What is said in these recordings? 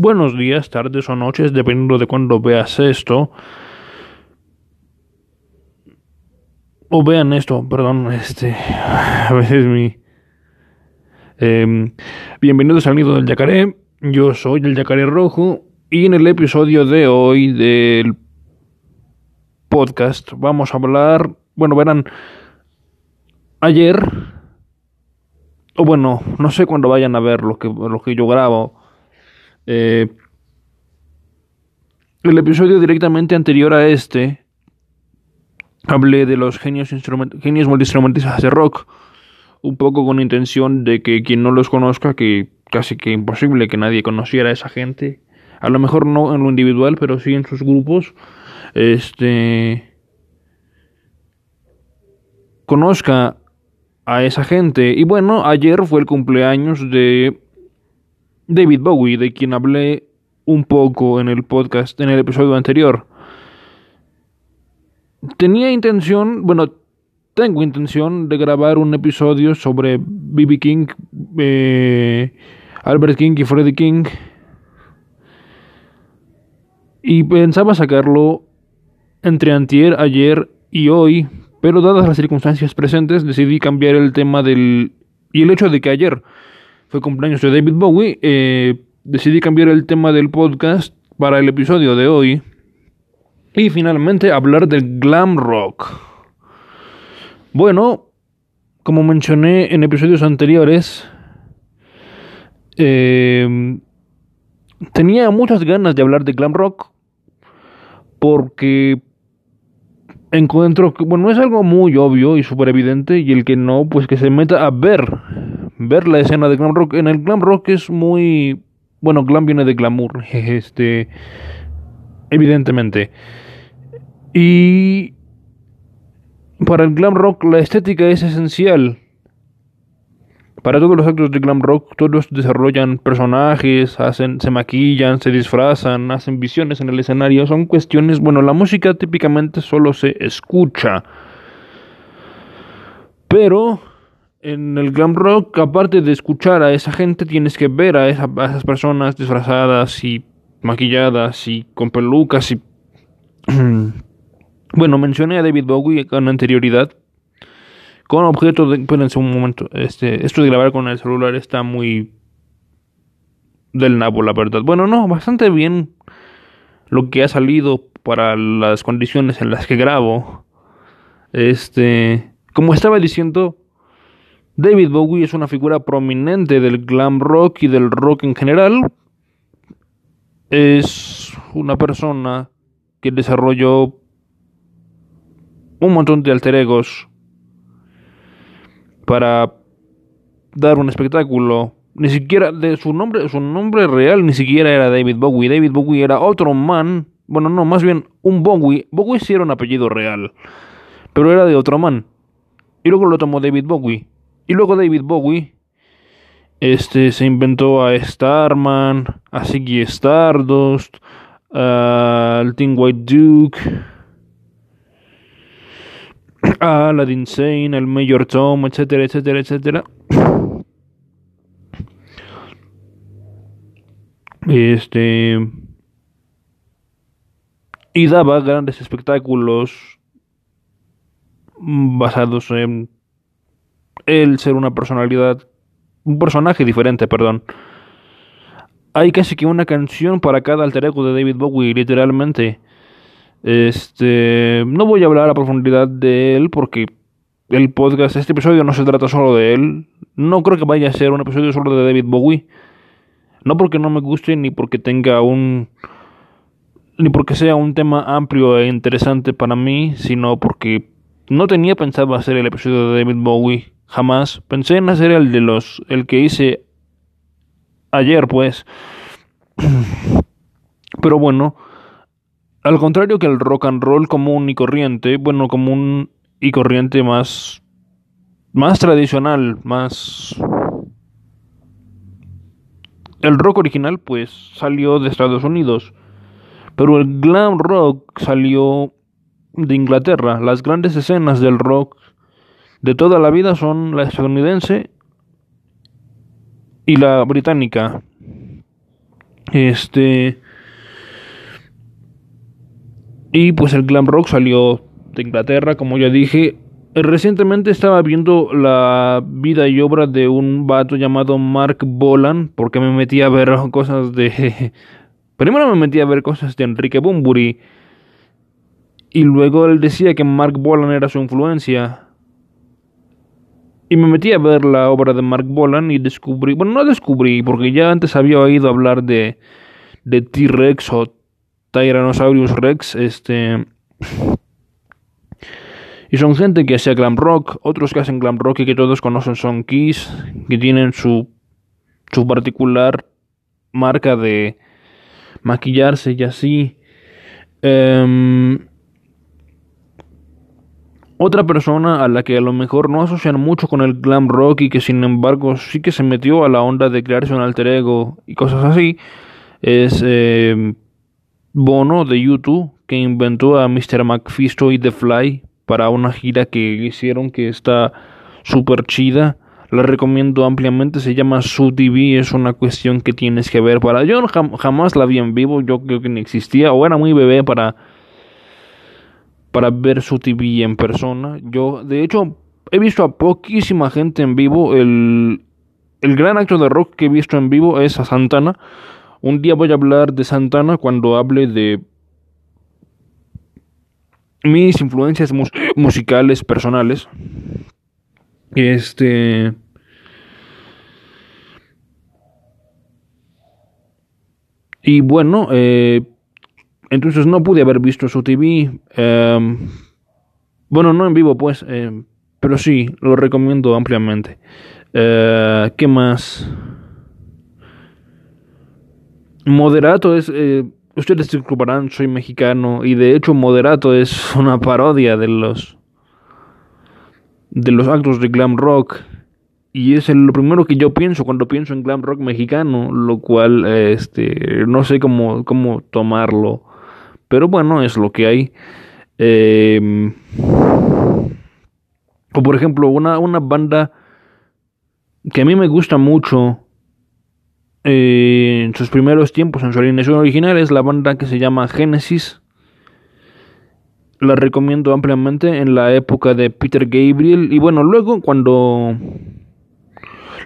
buenos días, tardes o noches, dependiendo de cuándo veas esto. O vean esto, perdón, este, a veces mi... Em, bienvenidos al nido del yacaré, yo soy el yacaré rojo y en el episodio de hoy del podcast vamos a hablar, bueno, verán, ayer, o bueno, no sé cuándo vayan a ver lo que, lo que yo grabo, eh, el episodio directamente anterior a este hablé de los genios, genios multiinstrumentistas de rock, un poco con intención de que quien no los conozca, que casi que imposible que nadie conociera a esa gente, a lo mejor no en lo individual, pero sí en sus grupos, este conozca a esa gente. Y bueno, ayer fue el cumpleaños de David Bowie, de quien hablé un poco en el podcast, en el episodio anterior. Tenía intención, bueno, tengo intención de grabar un episodio sobre B.B. King, eh, Albert King y Freddie King. Y pensaba sacarlo entre antier, ayer y hoy, pero dadas las circunstancias presentes decidí cambiar el tema del... Y el hecho de que ayer fue cumpleaños de David Bowie, eh, decidí cambiar el tema del podcast para el episodio de hoy. Y finalmente hablar del glam rock. Bueno, como mencioné en episodios anteriores, eh, tenía muchas ganas de hablar de glam rock porque encuentro que, bueno, es algo muy obvio y súper evidente y el que no, pues que se meta a ver ver la escena de glam rock. En el glam rock es muy... Bueno, glam viene de glamour, este... Evidentemente. Y... Para el glam rock la estética es esencial. Para todos los actos de glam rock, todos desarrollan personajes, hacen, se maquillan, se disfrazan, hacen visiones en el escenario. Son cuestiones, bueno, la música típicamente solo se escucha. Pero en el glam rock, aparte de escuchar a esa gente, tienes que ver a, esas personas disfrazadas y maquilladas y con pelucas y... bueno, mencioné a David Bowie con anterioridad. Con objetos de... Espérense un momento. Este, esto de grabar con el celular está muy... Del nabo, la verdad. Bueno, no, bastante bien lo que ha salido para las condiciones en las que grabo. Este... Como estaba diciendo David Bowie es una figura prominente del glam rock y del rock en general. Es una persona que desarrolló un montón de alter egos para dar un espectáculo. Ni siquiera de su nombre, su nombre real ni siquiera era David Bowie. David Bowie era otro man. Bueno, no, más bien un Bowie. Bowie sí era un apellido real, pero era de otro man. Y luego lo tomó David Bowie. Y luego David Bowie este, se inventó a Starman, a Ziggy Stardust, al Team White Duke, a Aladdin Sane, al Mayor Tom, etcétera, etcétera, etcétera. Este. Y daba grandes espectáculos basados en el ser una personalidad, un personaje diferente, perdón. Hay casi que una canción para cada alter ego de David Bowie, literalmente. Este, no voy a hablar a profundidad de él porque el podcast, este episodio no se trata solo de él. No creo que vaya a ser un episodio solo de David Bowie. No porque no me guste ni porque tenga un ni porque sea un tema amplio e interesante para mí, sino porque no tenía pensado hacer el episodio de David Bowie Jamás pensé en hacer el de los el que hice ayer, pues. Pero bueno, al contrario que el rock and roll común y corriente, bueno, común y corriente más más tradicional, más el rock original pues salió de Estados Unidos, pero el glam rock salió de Inglaterra. Las grandes escenas del rock de toda la vida son la estadounidense y la británica. Este. Y pues el glam rock salió de Inglaterra, como ya dije. Recientemente estaba viendo la vida y obra de un vato llamado Mark Bolan, porque me metí a ver cosas de... Primero me metí a ver cosas de Enrique Bunbury, y luego él decía que Mark Bolan era su influencia. Y me metí a ver la obra de Mark Bolan y descubrí, bueno, no descubrí, porque ya antes había oído hablar de, de T-Rex o Tyrannosaurus Rex, este... Y son gente que hacía glam rock, otros que hacen glam rock y que todos conocen son Kiss, que tienen su, su particular marca de maquillarse y así. Em, otra persona a la que a lo mejor no asocian mucho con el glam rock y que sin embargo sí que se metió a la onda de crearse un alter ego y cosas así es em, Bono de YouTube que inventó a Mr. McFisto y The Fly para una gira que hicieron que está súper chida. La recomiendo ampliamente, se llama Su TV, es una cuestión que tienes que ver para... Yo jamás la vi en vivo, yo creo que ni existía, o era muy bebé para, para ver Su TV en persona. Yo, de hecho, he visto a poquísima gente en vivo. El, el gran acto de rock que he visto en vivo es a Santana. Un día voy a hablar de Santana cuando hable de mis influencias musicales personales. Este. Y bueno, eh, entonces no pude haber visto su TV. Em, bueno, no en vivo, pues, em, pero sí, lo recomiendo ampliamente. Eh, ¿Qué más? Moderato es. Eh, ustedes disculparán, soy mexicano y de hecho Moderato es una parodia de los de los actos de glam rock y es lo primero que yo pienso cuando pienso en glam rock mexicano, lo cual este no sé cómo cómo tomarlo, pero bueno es lo que hay. Em, o por ejemplo una una banda que a mí me gusta mucho eh, en sus primeros tiempos, en su alineación original, es la banda que se llama Genesis. La recomiendo ampliamente en la época de Peter Gabriel. Y bueno, luego cuando.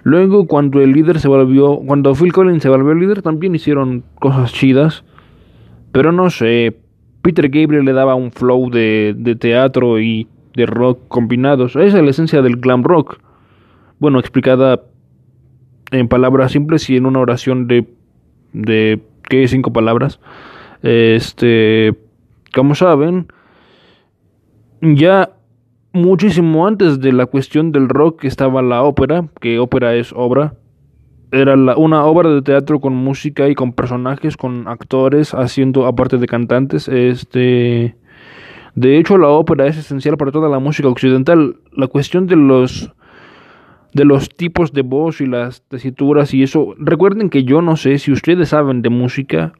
Luego cuando el líder se volvió. Cuando Phil Collins se volvió líder, también hicieron cosas chidas. Pero no sé. Peter Gabriel le daba un flow de, de teatro y de rock combinados. Esa es la esencia del glam rock. Bueno, explicada en palabras simples y en una oración de, de ¿qué? Cinco palabras. Este, como saben, ya muchísimo antes de la cuestión del rock estaba la ópera, que ópera es obra. Era la, una obra de teatro con música y con personajes, con actores haciendo, aparte de cantantes, este... De hecho, la ópera es esencial para toda la música occidental. La cuestión de los de los tipos de voz y las tesituras y eso. Recuerden que yo no sé si ustedes saben de música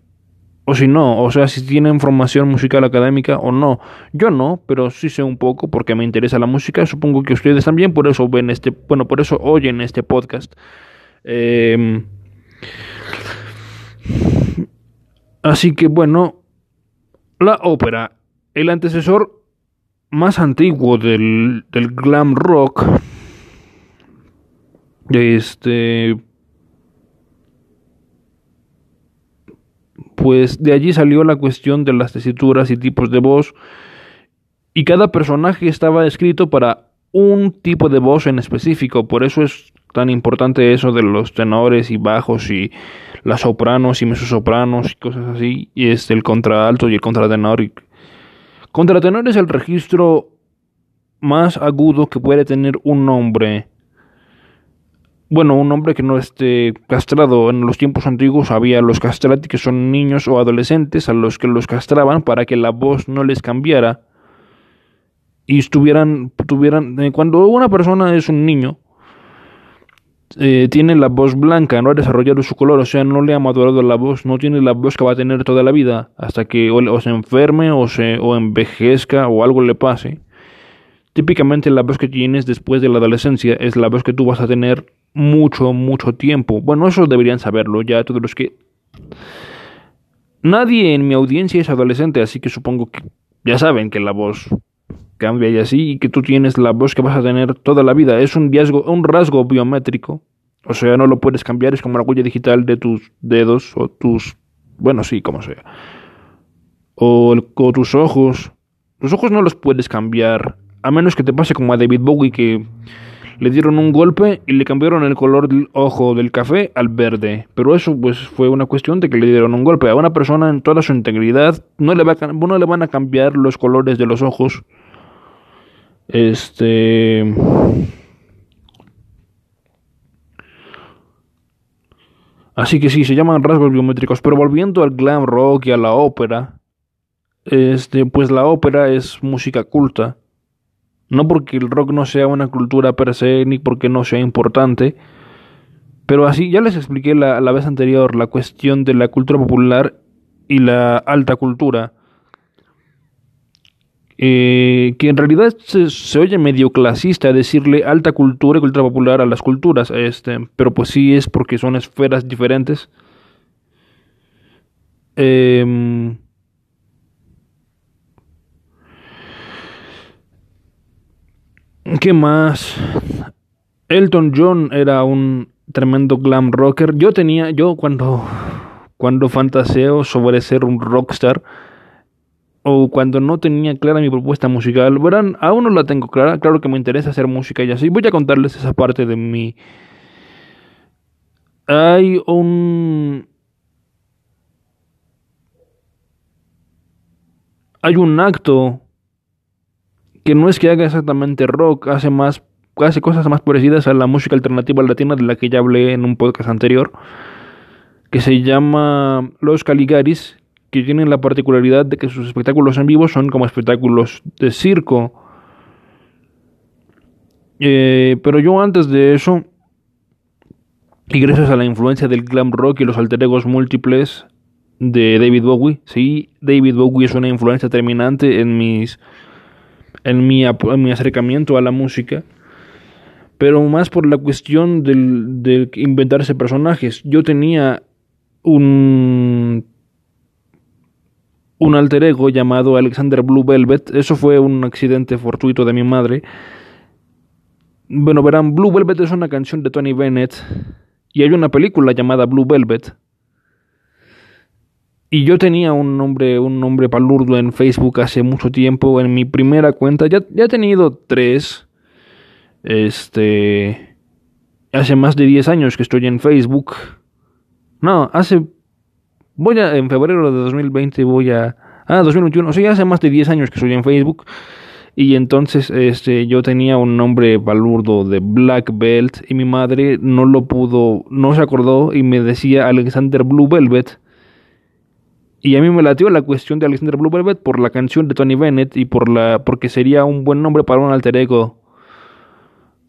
o si no, o sea, si tienen formación musical académica o no. Yo no, pero sí sé un poco porque me interesa la música. Supongo que ustedes también, por eso ven este, bueno, por eso oyen este podcast. Em, así que bueno, la ópera, el antecesor más antiguo del, del glam rock este. Pues de allí salió la cuestión de las tesituras y tipos de voz. Y cada personaje estaba escrito para un tipo de voz en específico. Por eso es tan importante eso de los tenores y bajos y las sopranos y mesosopranos y cosas así. Y es el contralto y el contratenor. Contratenor es el registro más agudo que puede tener un hombre bueno, un hombre que no esté castrado. En los tiempos antiguos había los castrati, que son niños o adolescentes, a los que los castraban para que la voz no les cambiara y estuvieran, tuvieran, eh, cuando una persona es un niño, eh, tiene la voz blanca, no ha desarrollado su color, o sea, no le ha madurado la voz, no tiene la voz que va a tener toda la vida, hasta que o, se enferme o, se, o envejezca o algo le pase. Típicamente la voz que tienes después de la adolescencia es la voz que tú vas a tener mucho, mucho tiempo. Bueno, eso deberían saberlo ya todos los que Nadie en mi audiencia es adolescente, así que supongo que ya saben que la voz cambia y así, y que tú tienes la voz que vas a tener toda la vida. Es un rasgo, un rasgo biométrico. O sea, no lo puedes cambiar, es como la huella digital de tus dedos o tus... Bueno, sí, como sea. O, tus ojos. Los ojos no los puedes cambiar, a menos que te pase como a David Bowie que le dieron un golpe y le cambiaron el color del ojo del café al verde. Pero eso pues fue una cuestión de que le dieron un golpe. A una persona en toda su integridad no le, va no le van a cambiar los colores de los ojos. Este... Así que sí, se llaman rasgos biométricos. Pero volviendo al glam rock y a la ópera, este, pues la ópera es música culta no porque el rock no sea una cultura per se, ni porque no sea importante, pero así ya les expliqué la, la vez anterior la cuestión de la cultura popular y la alta cultura. Eh, que en realidad se, oye medio clasista decirle alta cultura y cultura popular a las culturas, este, pero pues sí es porque son esferas diferentes. Eh, ¿Qué más? Elton John era un tremendo glam rocker. Yo tenía, yo cuando, cuando fantaseo sobre ser un rockstar, o cuando no tenía clara mi propuesta musical, verán, aún no la tengo clara, claro que me interesa hacer música y así, voy a contarles esa parte de mi... Hay un... Hay un acto que no es que haga exactamente rock, hace más hace cosas más parecidas a la música alternativa latina de la que ya hablé en un podcast anterior, que se llama Los Caligaris, que tienen la particularidad de que sus espectáculos en vivo son como espectáculos de circo. Eh, pero yo antes de eso, y gracias a la influencia del glam rock y los alter egos múltiples de David Bowie, sí, David Bowie es una influencia terminante en mis en mi, mi acercamiento a la música, pero más por la cuestión del, de inventarse personajes. Yo tenía un, un alter ego llamado Alexander Blue Velvet, eso fue un accidente fortuito de mi madre. Bueno, verán, Blue Velvet es una canción de Tony Bennett y hay una película llamada Blue Velvet y yo tenía un nombre, un nombre palurdo en Facebook hace mucho tiempo, en mi primera cuenta. Ya, ya he tenido tres. Este. Hace más de 10 años que estoy en Facebook. No, hace. Voy a. En febrero de 2020 voy a. Ah, 2021. O sea, hace más de 10 años que estoy en Facebook. Y entonces este, yo tenía un nombre palurdo de Black Belt. Y mi madre no lo pudo. No se acordó y me decía Alexander Blue Velvet. Y a mí me latió la cuestión de Alexander Blue Velvet por la canción de Tony Bennett y por la porque sería un buen nombre para un alter ego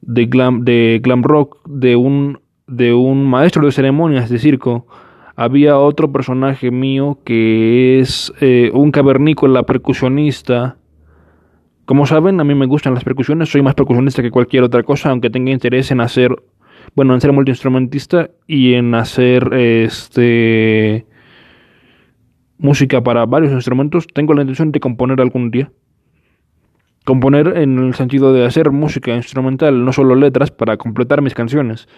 de glam, de glam rock de un, de un maestro de ceremonias de circo. Había otro personaje mío que es eh, un cavernícola percusionista. Como saben, a mí me gustan las percusiones, soy más percusionista que cualquier otra cosa, aunque tenga interés en hacer, bueno, en ser multiinstrumentista y en hacer este música para varios instrumentos, tengo la intención de componer algún día. Componer en el sentido de hacer música instrumental, no solo letras, para completar mis canciones.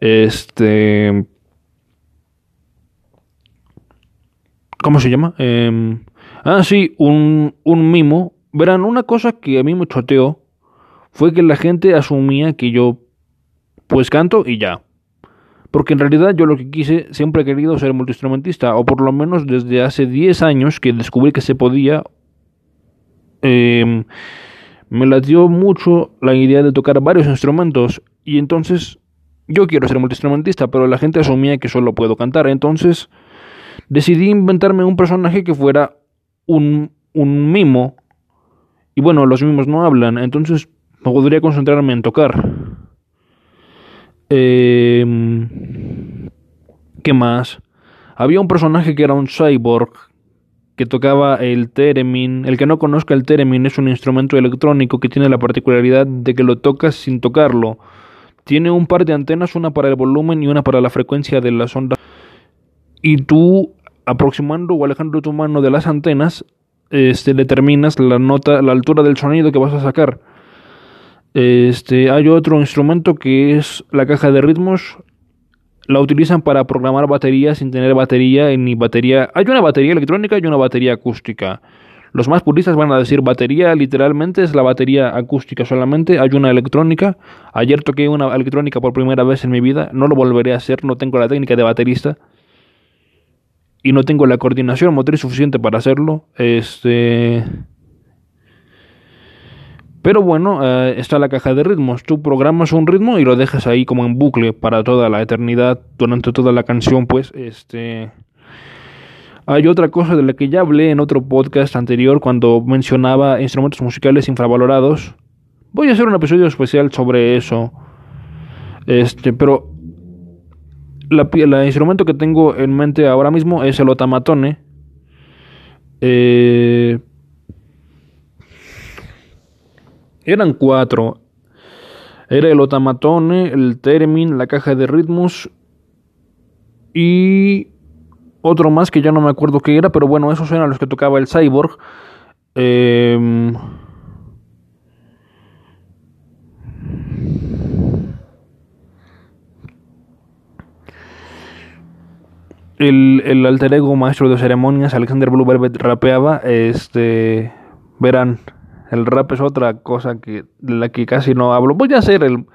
Este. ¿Cómo se llama? Em, ah, sí, un, un mimo. Verán, una cosa que a mí me choteó fue que la gente asumía que yo pues canto y ya. Porque en realidad yo lo que quise, siempre he querido ser multiinstrumentista, o por lo menos desde hace 10 años que descubrí que se podía, eh, me latió mucho la idea de tocar varios instrumentos, y entonces yo quiero ser multiinstrumentista, pero la gente asumía que solo puedo cantar, entonces decidí inventarme un personaje que fuera un, un mimo, y bueno, los mimos no hablan, entonces podría concentrarme en tocar. Eh, ¿Qué más? Había un personaje que era un cyborg que tocaba el theremin. El que no conozca el theremin es un instrumento electrónico que tiene la particularidad de que lo tocas sin tocarlo. Tiene un par de antenas, una para el volumen y una para la frecuencia de las ondas. Y tú aproximando o alejando tu mano de las antenas, este, determinas la nota, la altura del sonido que vas a sacar. Este, hay otro instrumento que es la caja de ritmos. La utilizan para programar baterías sin tener batería ni batería. Hay una batería electrónica y una batería acústica. Los más puristas van a decir batería, literalmente es la batería acústica solamente. Hay una electrónica. Ayer toqué una electrónica por primera vez en mi vida. No lo volveré a hacer, no tengo la técnica de baterista y no tengo la coordinación motriz suficiente para hacerlo. Este. Pero bueno, eh, está la caja de ritmos. Tú programas un ritmo y lo dejas ahí como en bucle para toda la eternidad, durante toda la canción, pues. Este. Hay otra cosa de la que ya hablé en otro podcast anterior cuando mencionaba instrumentos musicales infravalorados. Voy a hacer un episodio especial sobre eso. Este, pero el instrumento que tengo en mente ahora mismo es el otamatone. Eh, eran cuatro. Era el otamatone, el theremin, la caja de ritmos y otro más que ya no me acuerdo qué era, pero bueno, esos eran los que tocaba el cyborg. Eh, el, el alter ego maestro de ceremonias, Alexander Blue rapeaba, este, verán, el rap es otra cosa que, de la que casi no hablo. Voy a hacer el,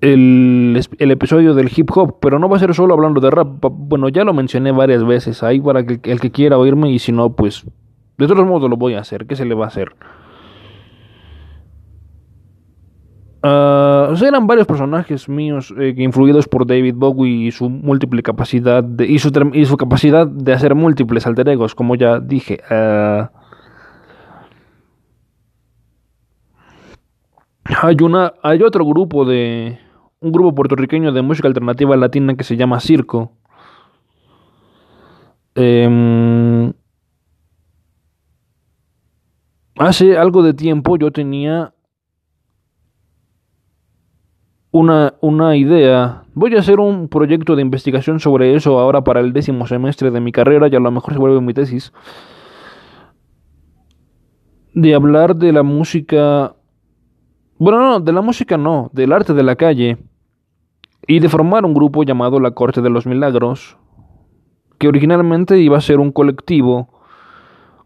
el, el, episodio del hip hop, pero no va a ser solo hablando de rap. Bueno, ya lo mencioné varias veces ahí para que el que quiera oírme y si no, pues de todos modos lo voy a hacer. ¿Qué se le va a hacer? Uh, eran varios personajes míos eh, influidos por David Bowie y su múltiple capacidad de, y, su, y su capacidad de hacer múltiples alter egos, como ya dije. Uh, hay una, hay otro grupo de un grupo puertorriqueño de música alternativa latina que se llama Circo. Um, hace algo de tiempo yo tenía una, una idea. Voy a hacer un proyecto de investigación sobre eso ahora para el décimo semestre de mi carrera y a lo mejor se vuelve mi tesis. De hablar de la música... Bueno, no, de la música no, del arte de la calle. Y de formar un grupo llamado La Corte de los Milagros, que originalmente iba a ser un colectivo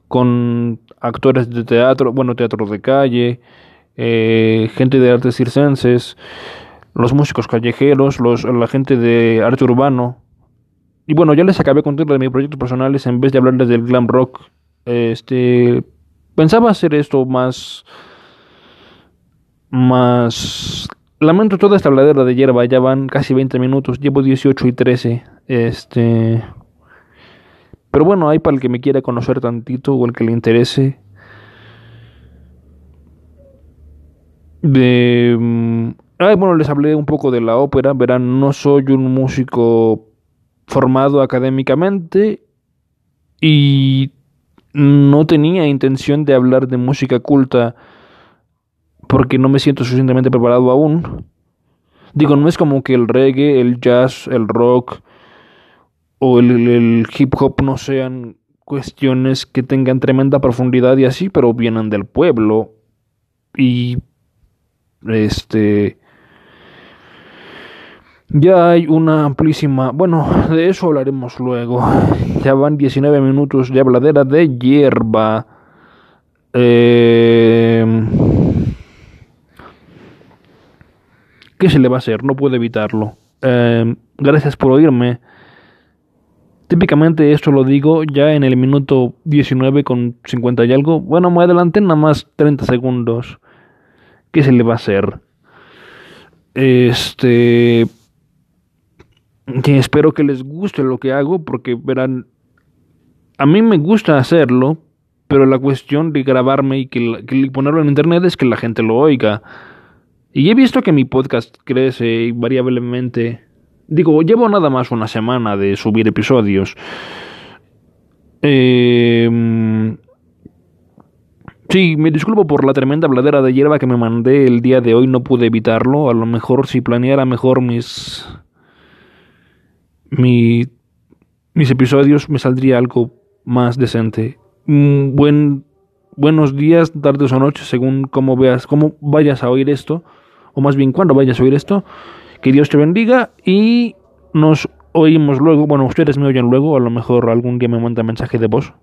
con actores de teatro, bueno, teatro de calle, eh, gente de artes circenses, los músicos callejeros, los, la gente de arte urbano. Y bueno, ya les acabé contando de mis proyectos personales en vez de hablarles del glam rock. Este pensaba hacer esto más más lamento toda esta habladera de hierba, ya van casi 20 minutos, llevo 18 y 13. Este pero bueno, hay para el que me quiera conocer tantito o el que le interese de bueno, les hablé un poco de la ópera. Verán, no soy un músico formado académicamente y no tenía intención de hablar de música culta porque no me siento suficientemente preparado aún. Digo, no es como que el reggae, el jazz, el rock o el hip hop no sean cuestiones que tengan tremenda profundidad y así, pero vienen del pueblo y este ya hay una amplísima... Bueno, de eso hablaremos luego. Ya van 19 minutos de habladera de hierba. Eh... ¿Qué se le va a hacer? No puedo evitarlo. Eh, gracias por oírme. Típicamente esto lo digo ya en el minuto 19 con 50 y algo. Bueno, me adelanté nada más 30 segundos. ¿Qué se le va a hacer? Este espero que les guste lo que hago porque verán, a mí me gusta hacerlo, pero la cuestión de grabarme y que, ponerlo en internet es que la gente lo oiga. Y he visto que mi podcast crece variablemente. Digo, llevo nada más una semana de subir episodios. Eh, sí, me disculpo por la tremenda bladera de hierba que me mandé el día de hoy, no pude evitarlo. A lo mejor si planeara mejor mis mi, mis episodios me saldría algo más decente. Buen, buenos días, tardes o noches, según cómo veas, cómo vayas a oír esto, o más bien cuando vayas a oír esto. Que Dios te bendiga y nos oímos luego. Bueno, ustedes me oyen luego, a lo mejor algún día me manda mensaje de voz.